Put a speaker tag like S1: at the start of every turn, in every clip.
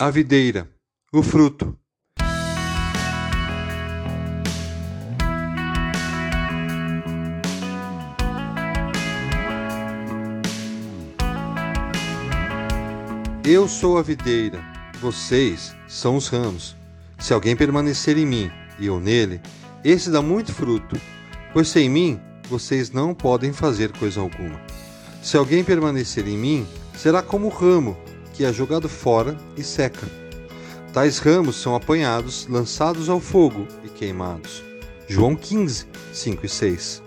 S1: A videira, o fruto. Eu sou a videira, vocês são os ramos. Se alguém permanecer em mim e eu nele, esse dá muito fruto, pois sem mim vocês não podem fazer coisa alguma. Se alguém permanecer em mim, será como o ramo que é jogado fora e seca. Tais ramos são apanhados, lançados ao fogo e queimados. João 15, 5 e 6.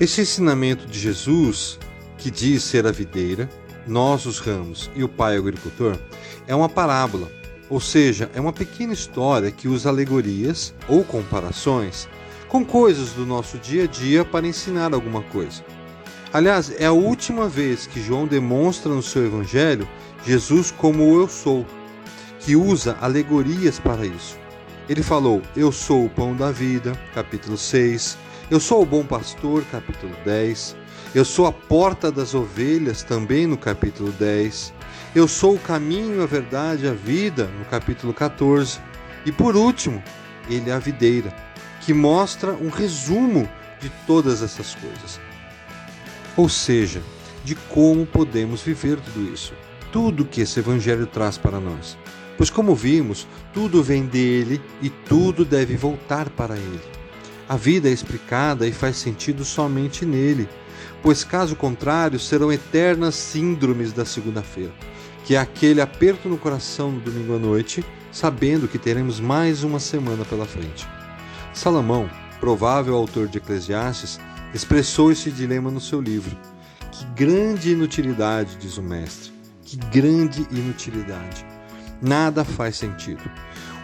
S1: Este ensinamento de Jesus, que diz ser a videira, nós os ramos e o pai agricultor, é uma parábola, ou seja, é uma pequena história que usa alegorias ou comparações com coisas do nosso dia a dia para ensinar alguma coisa. Aliás, é a última vez que João demonstra no seu evangelho Jesus como o eu sou, que usa alegorias para isso. Ele falou: Eu sou o pão da vida, capítulo 6. Eu sou o bom pastor, capítulo 10. Eu sou a porta das ovelhas, também no capítulo 10. Eu sou o caminho, a verdade, a vida, no capítulo 14. E por último, ele é a videira, que mostra um resumo de todas essas coisas ou seja, de como podemos viver tudo isso, tudo que esse Evangelho traz para nós. Pois, como vimos, tudo vem dele e tudo deve voltar para ele. A vida é explicada e faz sentido somente nele, pois, caso contrário, serão eternas síndromes da segunda-feira, que é aquele aperto no coração no domingo à noite, sabendo que teremos mais uma semana pela frente. Salomão, provável autor de Eclesiastes, expressou esse dilema no seu livro. Que grande inutilidade, diz o mestre. Que grande inutilidade. Nada faz sentido.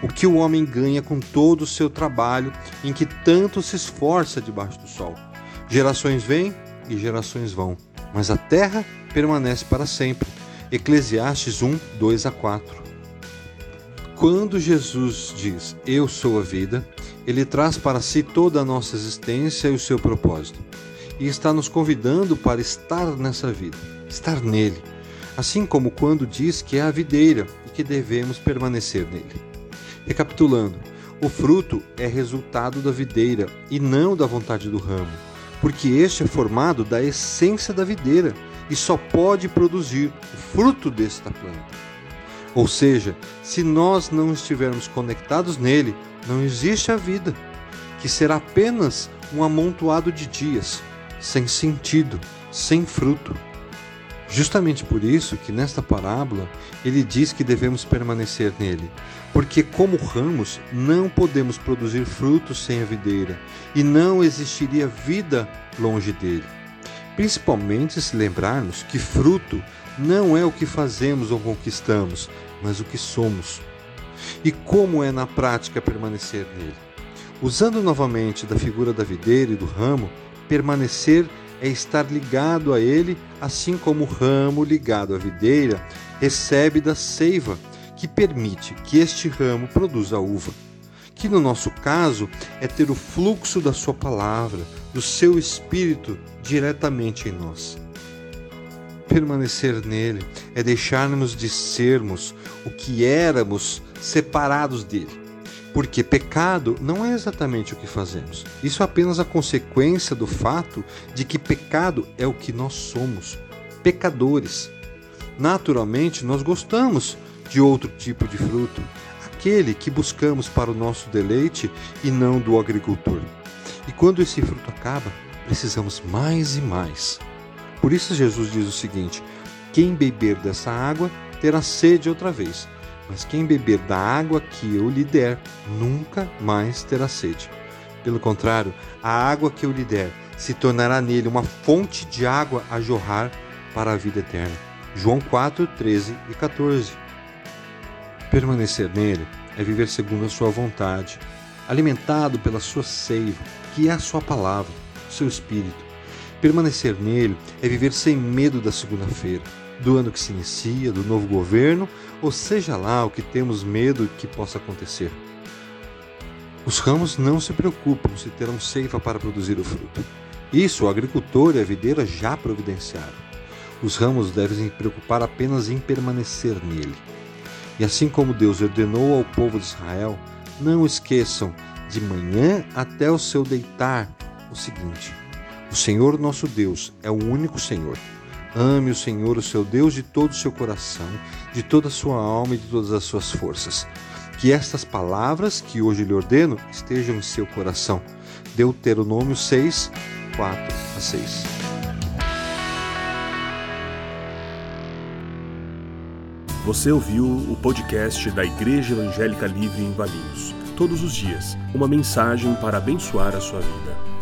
S1: O que o homem ganha com todo o seu trabalho em que tanto se esforça debaixo do sol? Gerações vêm e gerações vão, mas a terra permanece para sempre. Eclesiastes 1, 2 a 4. Quando Jesus diz Eu sou a vida, ele traz para si toda a nossa existência e o seu propósito. E está nos convidando para estar nessa vida, estar nele. Assim como quando diz que é a videira e que devemos permanecer nele. Recapitulando, o fruto é resultado da videira e não da vontade do ramo, porque este é formado da essência da videira e só pode produzir o fruto desta planta. Ou seja, se nós não estivermos conectados nele, não existe a vida, que será apenas um amontoado de dias, sem sentido, sem fruto. Justamente por isso que nesta parábola ele diz que devemos permanecer nele, porque como ramos não podemos produzir frutos sem a videira, e não existiria vida longe dele. Principalmente se lembrarmos que fruto não é o que fazemos ou conquistamos, mas o que somos. E como é na prática permanecer nele? Usando novamente da figura da videira e do ramo, permanecer é estar ligado a ele, assim como o ramo ligado à videira recebe da seiva que permite que este ramo produza uva. Que no nosso caso é ter o fluxo da sua palavra, do seu espírito diretamente em nós. Permanecer nele é deixarmos de sermos o que éramos separados dele. Porque pecado não é exatamente o que fazemos. Isso é apenas a consequência do fato de que pecado é o que nós somos, pecadores. Naturalmente, nós gostamos de outro tipo de fruto, aquele que buscamos para o nosso deleite e não do agricultor. E quando esse fruto acaba, precisamos mais e mais. Por isso, Jesus diz o seguinte: quem beber dessa água terá sede outra vez mas quem beber da água que eu lhe der, nunca mais terá sede. Pelo contrário, a água que eu lhe der se tornará nele uma fonte de água a jorrar para a vida eterna. João 4, 13 e 14. Permanecer nele é viver segundo a sua vontade, alimentado pela sua seiva, que é a sua palavra, seu espírito. Permanecer nele é viver sem medo da segunda-feira do ano que se inicia, do novo governo, ou seja lá o que temos medo que possa acontecer. Os ramos não se preocupam se terão seiva para produzir o fruto. Isso o agricultor e a videira já providenciaram. Os ramos devem se preocupar apenas em permanecer nele. E assim como Deus ordenou ao povo de Israel, não esqueçam de manhã até o seu deitar o seguinte: o Senhor nosso Deus é o único Senhor. Ame o Senhor, o seu Deus, de todo o seu coração, de toda a sua alma e de todas as suas forças. Que estas palavras que hoje lhe ordeno estejam em seu coração. Deuteronômio 6, 4 a 6.
S2: Você ouviu o podcast da Igreja Evangélica Livre em Valinhos. Todos os dias, uma mensagem para abençoar a sua vida.